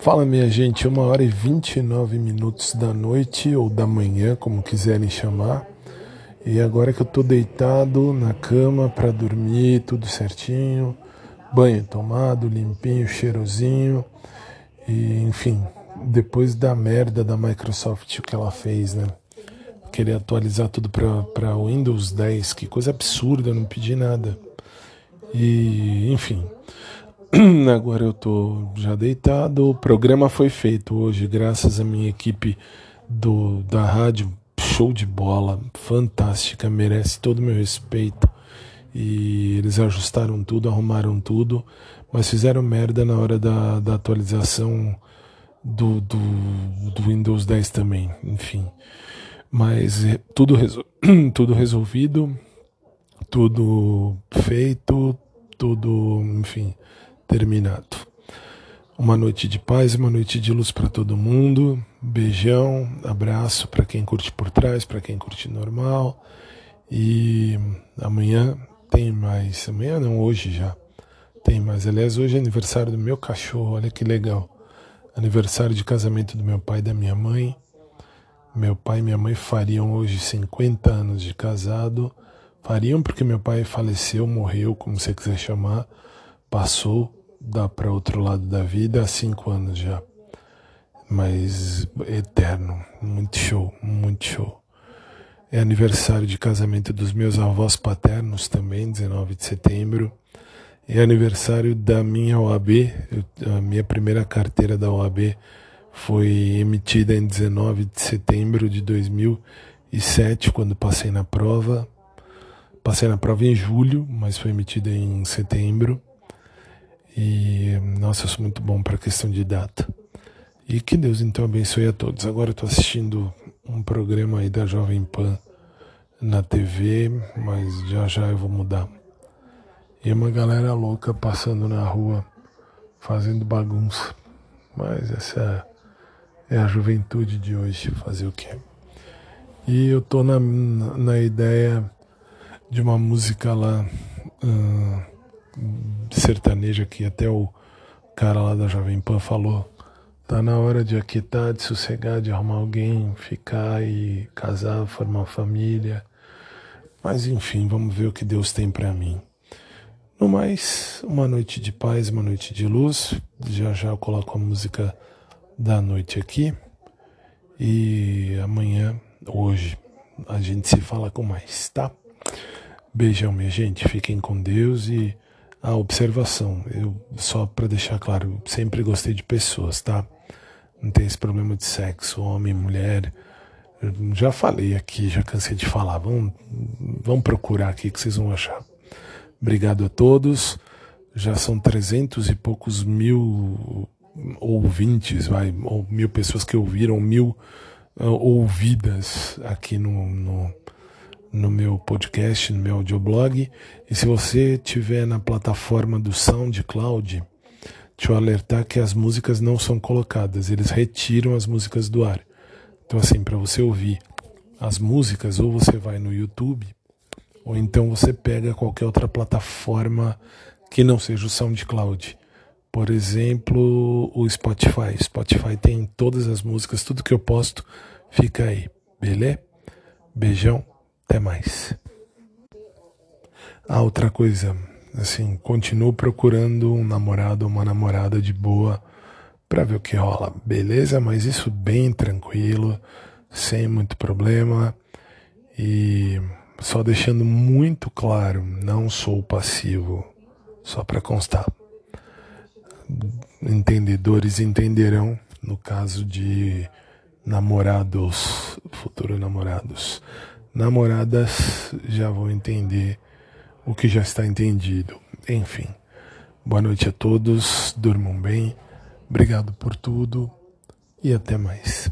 Fala minha gente, uma hora e 29 minutos da noite ou da manhã, como quiserem chamar. E agora que eu tô deitado na cama para dormir, tudo certinho, banho tomado, limpinho, cheirosinho. E enfim, depois da merda da Microsoft que ela fez, né? Querer atualizar tudo para Windows 10, que coisa absurda, eu não pedi nada. E enfim, Agora eu tô já deitado. O programa foi feito hoje, graças à minha equipe do, da rádio. Show de bola, fantástica, merece todo o meu respeito. E eles ajustaram tudo, arrumaram tudo, mas fizeram merda na hora da, da atualização do, do, do Windows 10 também, enfim. Mas é, tudo, resol... tudo resolvido, tudo feito, tudo, enfim terminado. Uma noite de paz, uma noite de luz para todo mundo. Beijão, abraço para quem curte por trás, para quem curte normal. E amanhã tem mais. Amanhã não, hoje já. Tem mais. Aliás, hoje é aniversário do meu cachorro, olha que legal. Aniversário de casamento do meu pai e da minha mãe. Meu pai e minha mãe fariam hoje 50 anos de casado. Fariam porque meu pai faleceu, morreu, como você quiser chamar passou dá para outro lado da vida há cinco anos já. Mas eterno, muito show, muito show. É aniversário de casamento dos meus avós paternos também, 19 de setembro. É aniversário da minha OAB, a minha primeira carteira da OAB foi emitida em 19 de setembro de 2007, quando passei na prova. Passei na prova em julho, mas foi emitida em setembro. E, nossa, eu sou muito bom para questão de data. E que Deus então abençoe a todos. Agora eu tô assistindo um programa aí da Jovem Pan na TV, mas já já eu vou mudar. E uma galera louca passando na rua, fazendo bagunça. Mas essa é a juventude de hoje, fazer o quê? E eu tô na, na ideia de uma música lá. Sertaneja que até o cara lá da Jovem Pan falou. Tá na hora de aquietar, de sossegar, de arrumar alguém, ficar e casar, formar família. Mas enfim, vamos ver o que Deus tem para mim. No mais, uma noite de paz, uma noite de luz. Já já eu coloco a música da noite aqui. E amanhã, hoje, a gente se fala com mais, tá? Beijão, minha gente. Fiquem com Deus e a observação. Eu só para deixar claro, sempre gostei de pessoas, tá? Não tem esse problema de sexo, homem, mulher. Eu já falei aqui, já cansei de falar. Vamos, vamos procurar aqui que vocês vão achar. Obrigado a todos. Já são trezentos e poucos mil ouvintes, vai, ou mil pessoas que ouviram, mil uh, ouvidas aqui no, no no meu podcast, no meu audioblog. E se você estiver na plataforma do SoundCloud, eu alertar que as músicas não são colocadas, eles retiram as músicas do ar. Então, assim, para você ouvir as músicas, ou você vai no YouTube, ou então você pega qualquer outra plataforma que não seja o SoundCloud. Por exemplo, o Spotify. Spotify tem todas as músicas, tudo que eu posto fica aí, beleza? Beijão. Até mais. Ah, outra coisa, assim, continuo procurando um namorado ou uma namorada de boa para ver o que rola, beleza? Mas isso bem tranquilo, sem muito problema e só deixando muito claro, não sou passivo, só para constar. Entendedores entenderão no caso de namorados, futuros namorados namoradas já vão entender o que já está entendido. Enfim, boa noite a todos, durmam bem, obrigado por tudo e até mais.